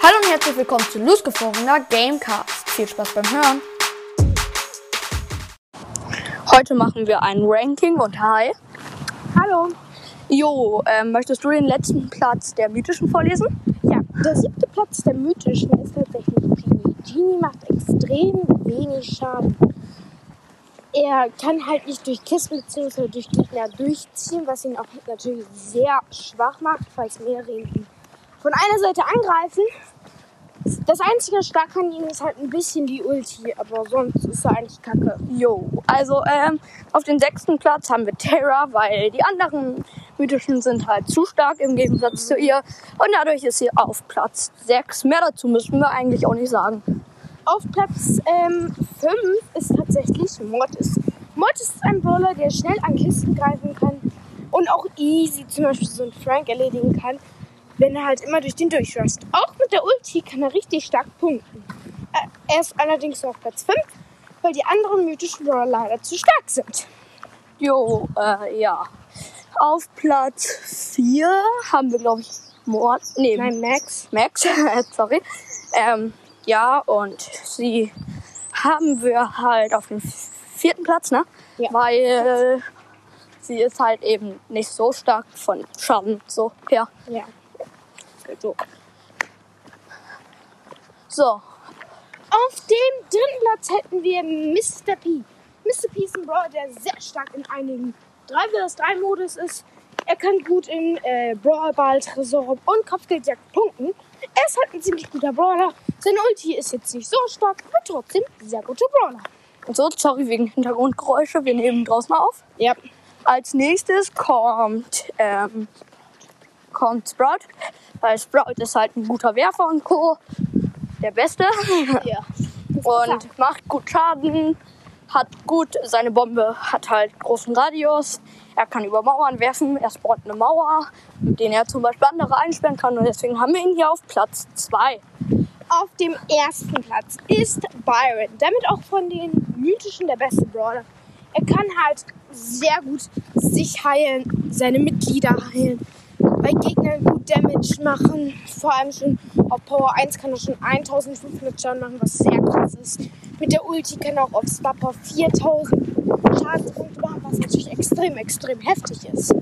Hallo und herzlich willkommen zu losgefrorener Gamecast. Viel Spaß beim Hören. Heute machen wir ein Ranking und hi. Hallo. Jo, ähm, möchtest du den letzten Platz der mythischen vorlesen? Ja, der siebte Platz der mythischen ist tatsächlich Genie. Genie macht extrem wenig Schaden. Er kann halt nicht durch Kisten bzw. durch Gegner durchziehen, was ihn auch natürlich sehr schwach macht, falls mehrere ihn von einer Seite angreifen. Das einzige stark an ihm ist halt ein bisschen die Ulti, aber sonst ist er eigentlich kacke. Jo, also ähm, auf den sechsten Platz haben wir Terra, weil die anderen mythischen sind halt zu stark im Gegensatz zu ihr. Und dadurch ist sie auf Platz 6. Mehr dazu müssen wir eigentlich auch nicht sagen. Auf Platz 5 ähm, ist tatsächlich Mortis. Mortis ist ein Brawler, der schnell an Kisten greifen kann und auch easy zum Beispiel so einen Frank erledigen kann wenn er halt immer durch den durchrusht. Auch mit der Ulti kann er richtig stark punkten. Äh, er ist allerdings nur auf Platz 5, weil die anderen mythischen Brawler leider zu stark sind. Jo, äh, ja. Auf Platz 4 haben wir, glaube ich, Mord. Nee, Nein, Max. Max, sorry. Ähm, ja, und sie haben wir halt auf dem vierten Platz, ne? Ja. Weil sie ist halt eben nicht so stark von Schaden so her. Ja. So. So. Auf dem dritten Platz hätten wir Mr. P. Mr. P ist ein Brawler, der sehr stark in einigen 3 vs 3 Modus ist. Er kann gut in äh, Brawl Ball, Tresor und Kopfgeldjagd punkten. Er ist halt ein ziemlich guter Brawler. Seine Ulti ist jetzt nicht so stark, aber trotzdem sehr guter Brawler. Und so, sorry wegen Hintergrundgeräusche, wir nehmen draußen auf. Ja. Als nächstes kommt, ähm, kommt Sprout, weil Sprout ist halt ein guter Werfer und Co. Der Beste. Ja. und macht gut Schaden, hat gut, seine Bombe hat halt großen Radius. Er kann über Mauern werfen, er spawnt eine Mauer, mit der er zum Beispiel andere einsperren kann und deswegen haben wir ihn hier auf Platz 2. Auf dem ersten Platz ist Byron, damit auch von den mythischen der beste Brawler. Er kann halt sehr gut sich heilen, seine Mitglieder heilen, bei Gegnern gut Damage machen. Vor allem schon auf Power 1 kann er schon 1500 Schaden machen, was sehr krass ist. Mit der Ulti kann er auch auf Star Power 4000 Schadenspunkte machen, was natürlich extrem, extrem heftig ist.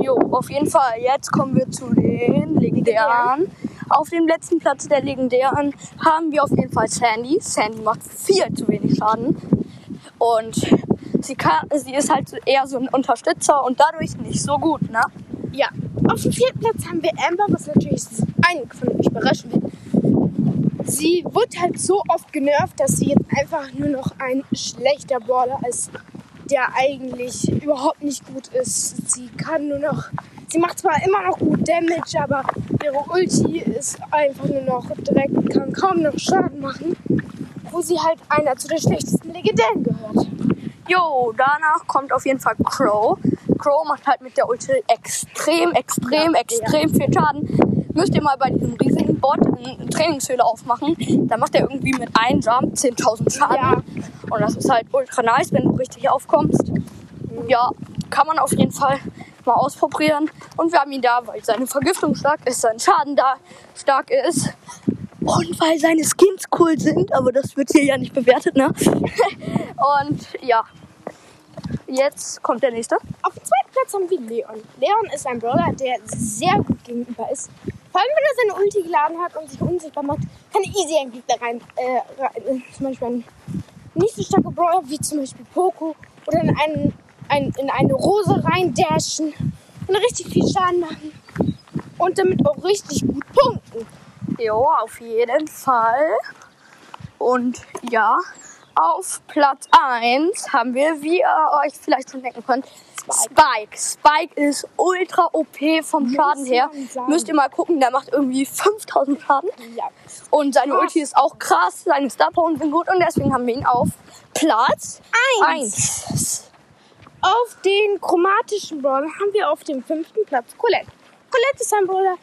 Jo, auf jeden Fall. Jetzt kommen wir zu den legendären. Auf dem letzten Platz der legendären haben wir auf jeden Fall Sandy. Sandy macht viel zu wenig Schaden. Und sie, kann, sie ist halt eher so ein Unterstützer und dadurch nicht so gut, ne? Ja, auf dem vierten Platz haben wir Amber, was natürlich einige von euch überraschen wird. Sie wird halt so oft genervt, dass sie jetzt einfach nur noch ein schlechter Brawler ist, der eigentlich überhaupt nicht gut ist. Sie kann nur noch, sie macht zwar immer noch gut Damage, aber ihre Ulti ist einfach nur noch direkt, kann kaum noch Schaden machen, wo sie halt einer zu den schlechtesten Legendären gehört. Jo, danach kommt auf jeden Fall Crow. Crow macht halt mit der Ulti extrem, extrem, Ja, extrem viel Schaden. Müsst ihr mal bei diesem riesigen Bot eine Trainingshöhle aufmachen. Da macht er irgendwie mit einem Jump 10.000 Schaden. Ja. Und das ist halt ultra nice, wenn du richtig aufkommst. Ja, kann man auf jeden Fall mal ausprobieren. Und wir haben ihn da, weil seine Vergiftung stark ist, sein Schaden da stark ist. Und weil seine Skins cool sind, aber das wird hier ja nicht bewertet, ne? Und ja, jetzt kommt der nächste. Platz haben wir Leon. Leon ist ein Brawler, der sehr gut gegenüber ist. Vor allem, wenn er seine Ulti geladen hat und sich unsichtbar macht, kann er easy einen Gegner rein, äh, rein zum Beispiel ein nicht so starker Brawler wie zum Beispiel Poco oder in, einen, ein, in eine Rose reindashen und richtig viel Schaden machen und damit auch richtig gut punkten. Jo, auf jeden Fall. Und ja, auf Platz 1 haben wir, wie ihr euch vielleicht schon denken könnt, Spike. Spike ist ultra OP vom Schaden her. Müsst ihr mal gucken, der macht irgendwie 5000 Schaden. Ja. Und seine Krass. Ulti ist auch krass, seine Star Power sind gut und deswegen haben wir ihn auf Platz Eins. 1. Auf den chromatischen Brawler haben wir auf dem fünften Platz Colette. Colette ist ein Brawler,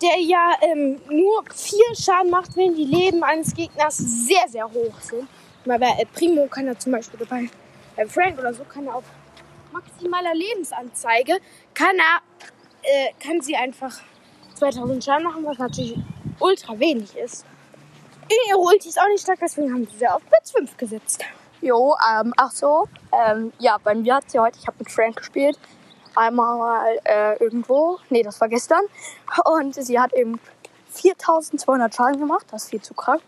der ja ähm, nur viel Schaden macht, wenn die Leben eines Gegners sehr, sehr hoch sind. Mal bei El Primo kann er zum Beispiel dabei, bei Frank oder so kann er auf maximaler Lebensanzeige, kann er, äh, kann sie einfach 2000 Schaden machen, was natürlich ultra wenig ist. Ihre Ulti ist auch nicht stark, deswegen haben sie sie auf Platz 5 gesetzt. Jo, ähm, ach so. Ähm, ja, bei mir hat sie heute, ich habe mit Frank gespielt. Einmal äh, irgendwo. Nee, das war gestern. Und sie hat eben 4200 Schaden gemacht. Das ist viel zu krank.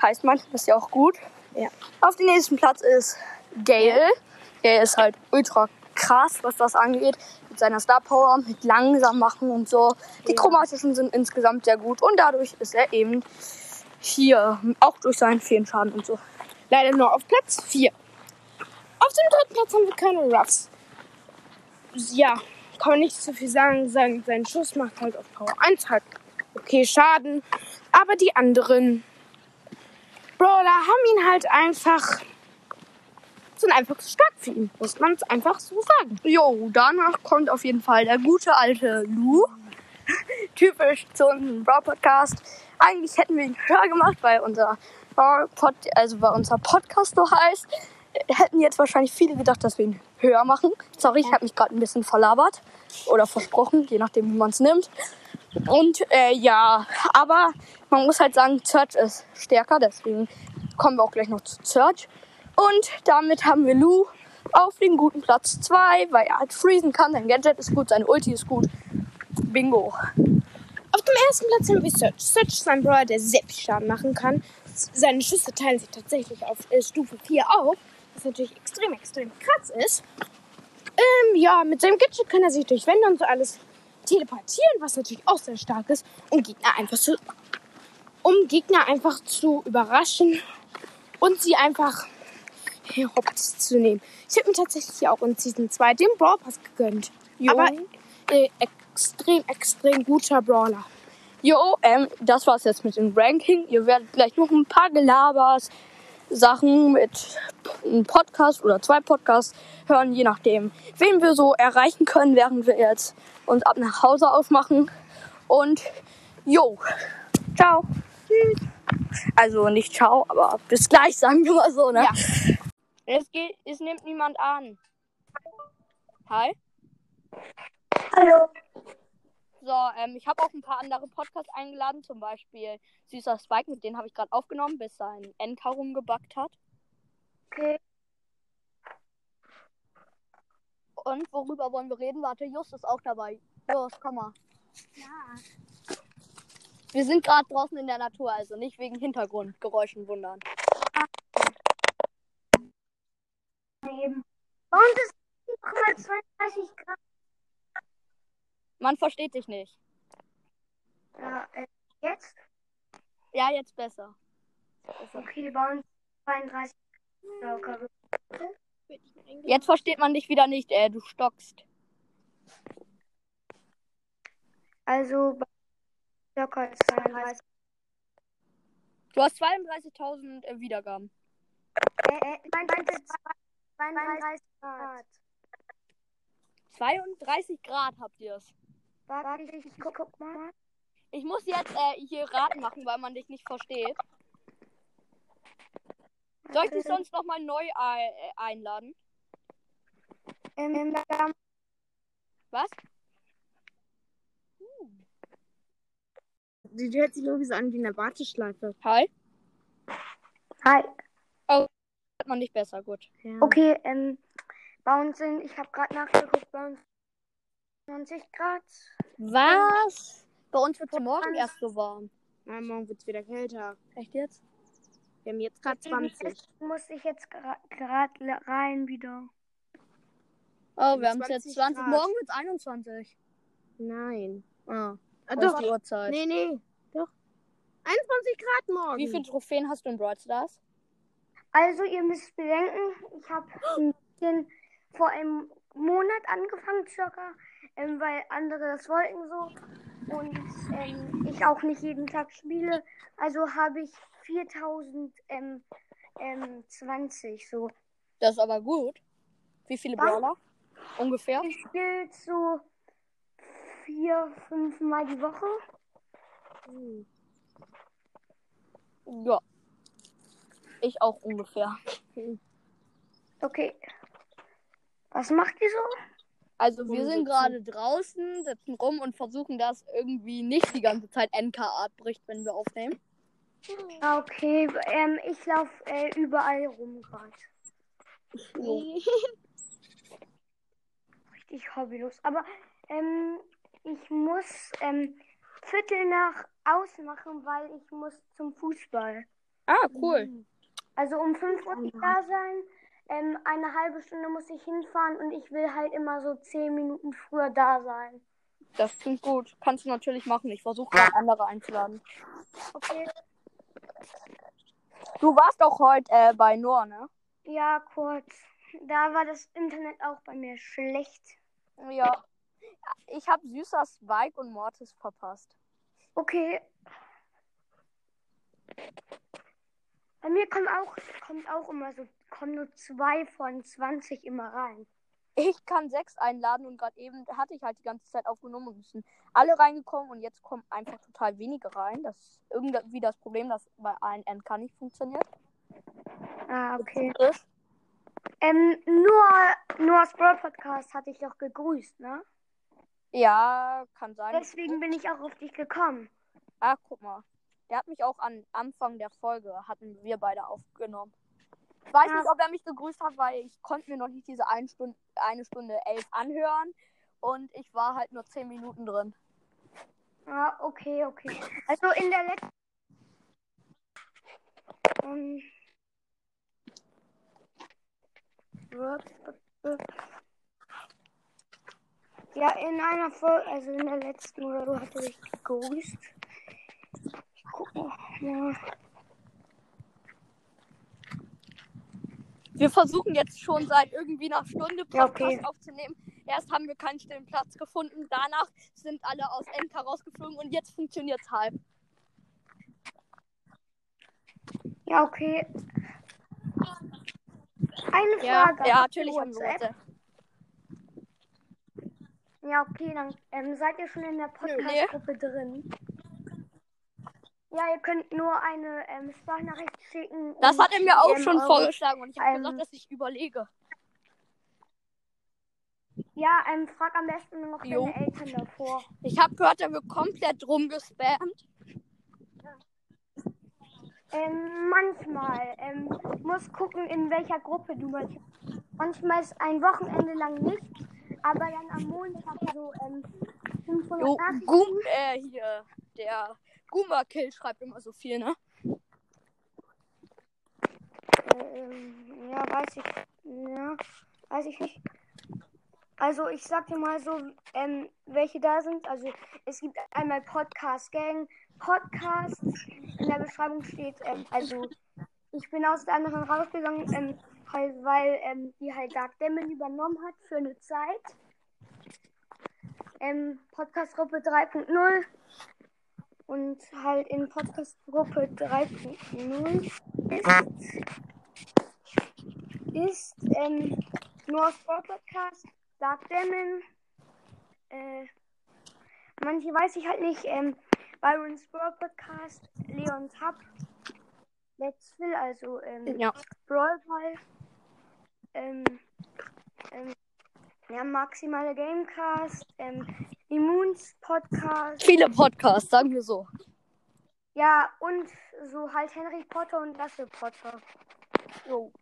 Heißt manchmal ist ja auch gut. Ja. Auf dem nächsten Platz ist Gale. Der ist halt ultra krass, was das angeht. Mit seiner Star Power, mit langsam machen und so. Die chromatischen sind insgesamt sehr gut. Und dadurch ist er eben hier. Auch durch seinen vielen Schaden und so. Leider nur auf Platz 4. Auf dem dritten Platz haben wir Colonel Ruffs. Ja, kann man nicht so viel sagen. Sein, sein Schuss macht halt auf Power 1 halt okay Schaden. Aber die anderen Brawler haben ihn halt einfach. sind einfach zu stark für ihn. Muss man es einfach so sagen. Jo, danach kommt auf jeden Fall der gute alte Lou. Typisch zu unserem Brawl Podcast. Eigentlich hätten wir ihn höher gemacht, weil unser Brawl Pod, also weil unser Podcast so heißt. Hätten jetzt wahrscheinlich viele gedacht, dass wir ihn höher machen. Sorry, ich habe mich gerade ein bisschen verlabert oder versprochen, je nachdem, wie man es nimmt. Und äh, ja, aber man muss halt sagen, Search ist stärker, deswegen kommen wir auch gleich noch zu Search. Und damit haben wir Lou auf den guten Platz 2, weil er halt freezen kann. Sein Gadget ist gut, seine Ulti ist gut. Bingo. Auf dem ersten Platz haben wir Search. Search ist ein Brawler, der viel Schaden machen kann. Seine Schüsse teilen sich tatsächlich auf äh, Stufe 4 auf, was natürlich extrem, extrem krass ist. Ähm, ja, mit seinem Gadget kann er sich durch Wände und so alles teleportieren, was natürlich auch sehr stark ist, um Gegner einfach zu, um Gegner einfach zu überraschen und sie einfach hops zu nehmen. Ich habe mir tatsächlich hier auch in Season 2 den Brawl Pass gegönnt. Jo. Aber äh, extrem, extrem guter Brawler. Jo, ähm, das war's jetzt mit dem Ranking. Ihr werdet gleich noch ein paar Gelabers, Sachen mit einem Podcast oder zwei Podcasts hören, je nachdem, wen wir so erreichen können, während wir jetzt uns ab nach Hause aufmachen. Und jo, ciao. Tschüss. Also nicht ciao, aber bis gleich, sagen wir mal so, ne? Ja. Es geht, es nimmt niemand an. Hi. Hallo. So, ähm, ich habe auch ein paar andere Podcasts eingeladen, zum Beispiel Süßer Spike, mit denen habe ich gerade aufgenommen, bis sein Enka rumgebackt hat. Okay. Und worüber wollen wir reden? Warte, Just ist auch dabei. Just, komm mal. Ja. Wir sind gerade draußen in der Natur, also nicht wegen Hintergrundgeräuschen wundern. Eben. Bei uns ist 32 Grad. Man versteht dich nicht. Ja, äh, jetzt? Ja, jetzt besser. Okay, bei uns 32 Grad. Jetzt versteht man dich wieder nicht, äh, du stockst. Also circa 32. Du hast 32.000 äh, Wiedergaben. Äh, äh, ist 32 Grad. 32 Grad habt ihr es. Warte, ich, ich guck, guck mal. Ich muss jetzt äh, hier Raten machen, weil man dich nicht versteht. Soll ich dich sonst nochmal neu äh, einladen? Ähm, da, Was? Die hört sich irgendwie so an wie eine Warteschleife. Hi? hi. Hört man dich besser, gut. Ja. Okay, ähm, bei uns sind, ich habe gerade nachgeguckt, bei uns 20 Grad. Was? Bei uns wird es morgen erst so warm. Na, morgen wird es wieder kälter. Echt jetzt? Wir haben jetzt gerade 20. Muss ich jetzt gerade rein wieder. Oh, wir haben es jetzt 20 20. Grad. Morgen wird es 21. Nein. Ah, Ah, das doch. ist die Uhrzeit. Nee, nee. Doch. 21 Grad morgen. Wie viele Trophäen hast du in Brawl Stars? Also, ihr müsst bedenken, ich habe ein bisschen vor einem Monat angefangen, circa, ähm, weil andere das wollten so. Und ähm, ich auch nicht jeden Tag spiele. Also habe ich 4000 ähm, ähm, 20 so. Das ist aber gut. Wie viele Ja. Brawler? Ungefähr? Ich spiele so vier, fünf Mal die Woche. Hm. Ja. Ich auch ungefähr. Okay. Was macht ihr so? Also wir sind gerade draußen, sitzen rum und versuchen, dass irgendwie nicht die ganze Zeit NK-Art bricht, wenn wir aufnehmen. Ah, Okay, ähm, ich laufe äh, überall rum gerade. Richtig hobbylos. Aber ähm, ich muss ähm, Viertel nach ausmachen, weil ich muss zum Fußball. Ah, cool. Also um 5 Uhr muss ich da sein. Ähm, eine halbe Stunde muss ich hinfahren und ich will halt immer so 10 Minuten früher da sein. Das klingt gut. Kannst du natürlich machen. Ich versuche gerade andere einzuladen. Okay. Du warst auch heute äh, bei Noah, ne? Ja, kurz. Da war das Internet auch bei mir schlecht. Ja. Ich habe süßer Spike und Mortis verpasst. Okay. Bei mir kommt auch, kommt auch immer so, kommen nur zwei von 20 immer rein. Ich kann sechs einladen und gerade eben hatte ich halt die ganze Zeit aufgenommen und sind alle reingekommen und jetzt kommen einfach total wenige rein. Das ist irgendwie das Problem, dass bei allen NK nicht funktioniert. Ah, okay. Ähm, nur, nur aus Brawl Podcast hatte ich doch gegrüßt, ne? Ja, kann sein. Deswegen bin ich auch auf dich gekommen. Ah, guck mal. Der hat mich auch an Anfang der Folge, hatten wir beide aufgenommen. Ich weiß Ja. nicht, ob er mich gegrüßt hat, weil ich konnte mir noch nicht diese eine Stunde, eine Stunde elf anhören. Und ich war halt nur zehn Minuten drin. Ah, okay, okay. Also in der letzten. Ähm, ja, in einer Folge, also in der letzten oder so, hatte ich gegrüßt. Ja. Wir versuchen jetzt schon seit irgendwie einer Stunde Podcast okay. aufzunehmen. Erst haben wir keinen stillen Platz gefunden. Danach sind alle aus NK rausgeflogen und jetzt funktioniert es halb. Ja, okay. Eine Ja, Frage. ja natürlich haben wir WhatsApp? Ja, okay, dann ähm, seid ihr schon in der Podcast-Gruppe drin. Ja, ihr könnt nur eine ähm, Sprachnachricht schicken. Das hat er mir auch ähm, schon eure- vorgeschlagen und ich habe ähm, gesagt, dass ich überlege. Ja, ähm, frag am besten noch Jo. deine Eltern davor. Ich habe gehört, er wird komplett rumgespammt. Ähm, manchmal. Ähm, muss gucken, in welcher Gruppe du manchmal. Manchmal ist ein Wochenende lang nicht, aber dann am Montag so ähm, 500 Jo, Nachrichten. Gum, äh, hier, der Guma-Kill schreibt immer so viel, ne? Ähm, ja, weiß ich. Ja, weiß ich nicht. Also ich sag dir mal so, ähm, welche da sind. Also es gibt einmal Podcast Gang, Podcast. In der Beschreibung steht, ähm, also ich bin aus der anderen rausgegangen, ähm, halt, weil ähm, die halt Dark Demon übernommen hat für eine Zeit. Ähm, Podcast-Gruppe 3.0 und halt in Podcast-Gruppe 3.0 ist ist ähm, nur Sport Podcast, Dark Demon, äh, manche weiß ich halt nicht, ähm, Byron Sport Podcast, Leon Hub, Let's Phil, also ähm, Ja. Brawl Ball, ähm, ähm, ja, maximale Gamecast, ähm, Immuns Podcast, Viele Podcasts, sagen wir so. ja, und so halt Henry Potter und Lasse Potter. Jo.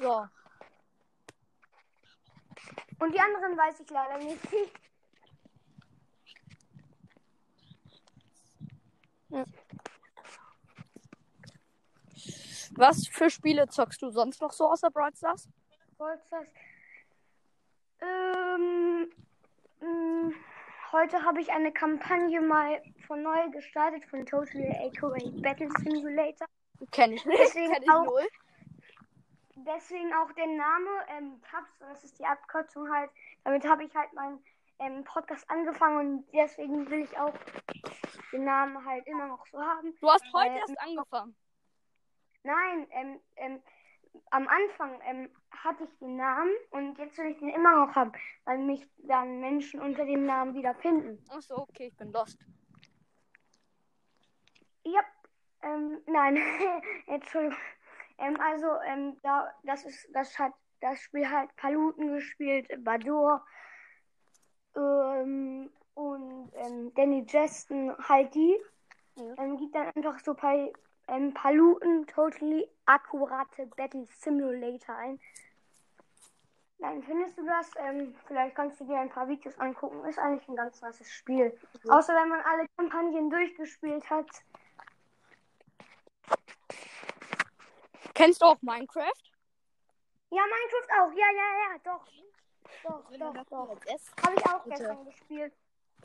So. Und die anderen weiß ich leider nicht. Was für Spiele zockst du sonst noch so außer Brawl Stars? Geburtstags. Ähm, mh, heute habe ich eine Kampagne mal von neu gestartet von Total aka Battle Simulator. Kenn ich nicht. Deswegen Kenn ich auch- null. Deswegen auch der Name ähm, Tabs, das ist die Abkürzung halt. Damit habe ich halt meinen ähm, Podcast angefangen und deswegen will ich auch den Namen halt immer noch so haben. Du hast heute Äh, erst angefangen. Nein, ähm, ähm, am Anfang ähm, hatte ich den Namen und jetzt will ich den immer noch haben, weil mich dann Menschen unter dem Namen wieder finden. Achso, okay, ich bin lost. Ja, ähm, nein, Entschuldigung. Ähm, also, ähm, da, das ist, das hat das Spiel halt Paluten gespielt, Badur ähm, und ähm, Danny Justin halt die. Ja. Ähm, gibt dann einfach so bei ähm, Paluten Totally Akkurate Battle Simulator ein. Dann findest du das. Ähm, vielleicht kannst du dir ein paar Videos angucken. Ist eigentlich ein ganz nices Spiel. Außer wenn man alle Kampagnen durchgespielt hat. Kennst du auch Minecraft? Ja, Minecraft auch. Ja, ja, ja, doch. Doch, doch, doch. Habe ich auch gestern gespielt.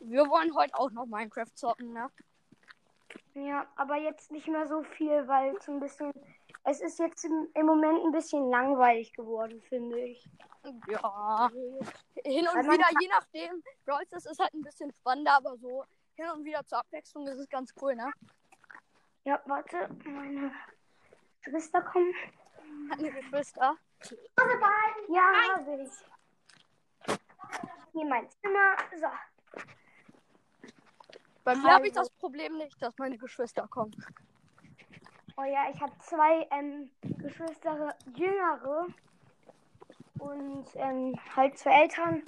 Wir wollen heute auch noch Minecraft zocken, ne? Ja, aber jetzt nicht mehr so viel, weil es ein bisschen. Es ist jetzt im, im Moment ein bisschen langweilig geworden, finde ich. Ja. Hin und wieder, je nachdem. Brawl Stars ist halt ein bisschen spannender, aber so hin und wieder zur Abwechslung ist es ganz cool, ne? Ja, warte, meine Geschwister kommen. Hat eine Geschwister. Ja, habe ich. Hier mein Zimmer. So. Bei mir habe ich das Problem nicht, dass meine Geschwister kommen. Oh ja, ich habe zwei ähm, Geschwister, jüngere. Und ähm, halt zwei Eltern.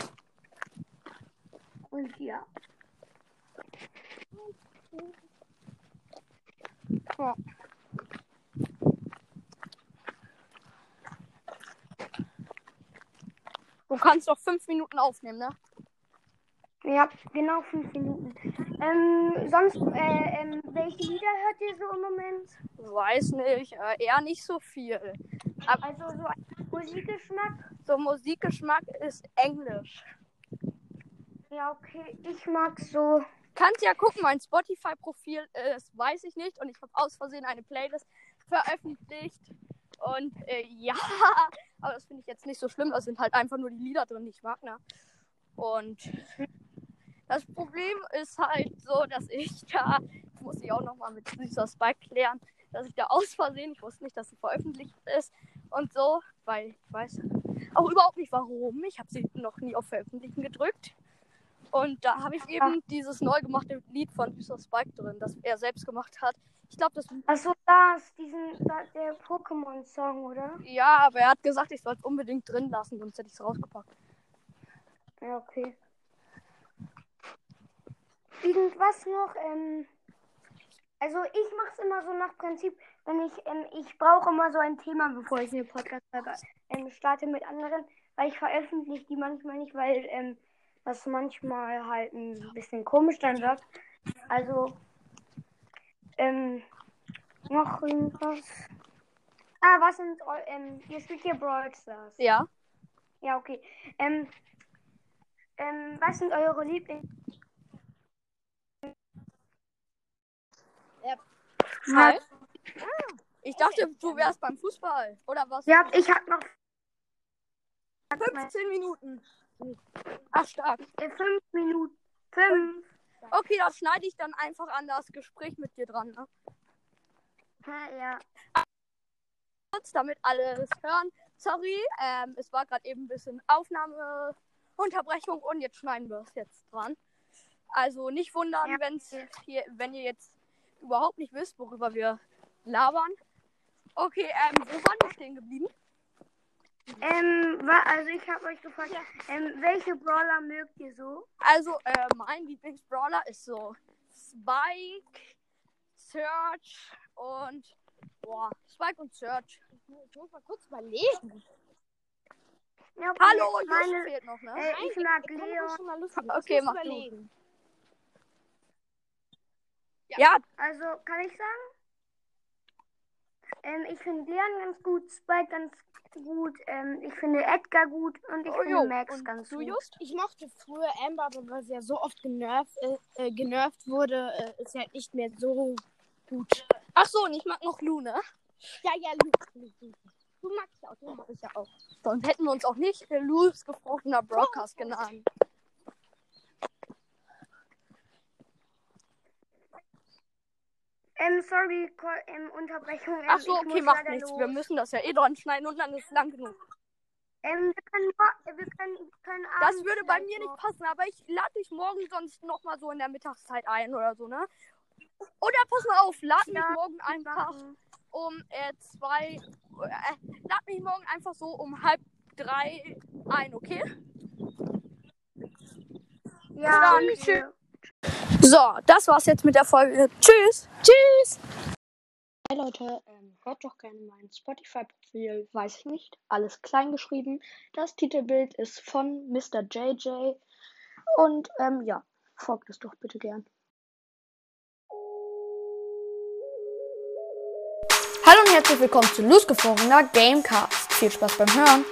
Und ja. Ja. Du kannst doch fünf Minuten aufnehmen, ne? Ja, genau fünf Minuten. Ähm, sonst, äh, ähm, welche Lieder hört ihr so im Moment? Weiß nicht, äh, eher nicht so viel. Also so ein Musikgeschmack? So Musikgeschmack ist Englisch. Ja, okay. Ich mag so. Kannst ja gucken, mein Spotify-Profil ist, weiß ich nicht. Und ich habe aus Versehen eine Playlist veröffentlicht. Und äh, ja, aber das finde ich jetzt nicht so schlimm. Da sind halt einfach nur die Lieder drin, die ich mag, ne? Und das Problem ist halt so, dass ich da, das muss ich auch nochmal mit dieser Spike klären, dass ich da aus Versehen, ich wusste nicht, dass sie veröffentlicht ist und so, weil ich weiß auch überhaupt nicht warum. Ich habe sie noch nie auf Veröffentlichen gedrückt. Und da habe ich eben dieses neu gemachte Lied von Süßer Spike drin, das er selbst gemacht hat. Ich glaube, das. Achso, das, diesen, der Pokémon-Song, oder? Ja, aber er hat gesagt, ich soll es unbedingt drin lassen, sonst hätte ich es rausgepackt. Ja, okay. Irgendwas noch, ähm. Also ich mache es immer so nach Prinzip, wenn ich, ähm, ich brauche immer so ein Thema, bevor ich eine Podcast-Folge ähm, starte mit anderen, weil ich veröffentliche die manchmal nicht, weil ähm, das manchmal halt ein bisschen komisch dann wird. Also, ähm, noch irgendwas. Ah, was sind, ähm, ihr spielt hier Brawl Stars. Ja. Ja, okay. Ähm, ähm, was sind eure Lieblings... Halt. Ich dachte, du wärst beim Fußball. Oder was? Ja, ich hab noch 15 Minuten. Ach, stark. äh, fünf Minuten. Fünf. Okay, das schneide ich dann einfach an das Gespräch mit dir dran. Ne? Ja, ja. Kurz, damit alle es hören. Sorry, ähm, es war gerade eben ein bisschen Aufnahmeunterbrechung und jetzt schneiden wir es jetzt dran. Also nicht wundern, Ja. wenn's hier, wenn ihr jetzt überhaupt nicht wisst, worüber wir labern. Okay, ähm, wo waren wir stehen geblieben? Ähm, also ich habe euch gefragt, ähm, welche Brawler mögt ihr so? Also, äh, mein Lieblingsbrawler ist so Spike, Search und boah, Spike und Search. Ich muss mal kurz überlegen. Ja, okay, Hallo, meine, fehlt noch, ne? äh, ich mag Leon. Okay, mach du. Überlegen. ja, Also, kann ich sagen? Ähm, ich finde Leon ganz gut, Spike ganz gut, ähm, ich finde Edgar gut und ich Oh, finde jo. Max Und ganz du, gut. Just? Ich mochte früher Amber, aber weil sie ja so oft genervt, äh, äh, genervt wurde, äh, ist sie halt nicht mehr so gut. Ach so, und ich mag noch Lu, ne? Ja, ja, Luke. Du magst ja auch, du mag ich ja auch. Sonst hätten wir uns auch nicht äh, Lu's gefrorener Broadcast genannt. Ähm, sorry, ähm, Unterbrechung. Ähm, Ach so, okay, macht nichts. los. Wir müssen das ja eh dran schneiden und dann ist es lang genug. Ähm, wir können, mo- wir können, können Das würde bei mir nicht noch- passen, aber ich lade dich morgen sonst nochmal so in der Mittagszeit ein oder so, ne? Oder pass mal auf, lad mich Ja, morgen einfach machen. um äh, zwei. Äh, lad mich morgen einfach so um halb drei ein, okay? Ja, Dann okay. So, das war's jetzt mit der Folge. Tschüss. Tschüss. Hey Leute, ähm, hört doch gerne mein Spotify-Profil, weiß ich nicht, alles klein geschrieben. Das Titelbild ist von Mr. JJ und ähm, ja, folgt es doch bitte gern. Hallo und herzlich willkommen zu Losgefrorener Gamecast. Viel Spaß beim Hören.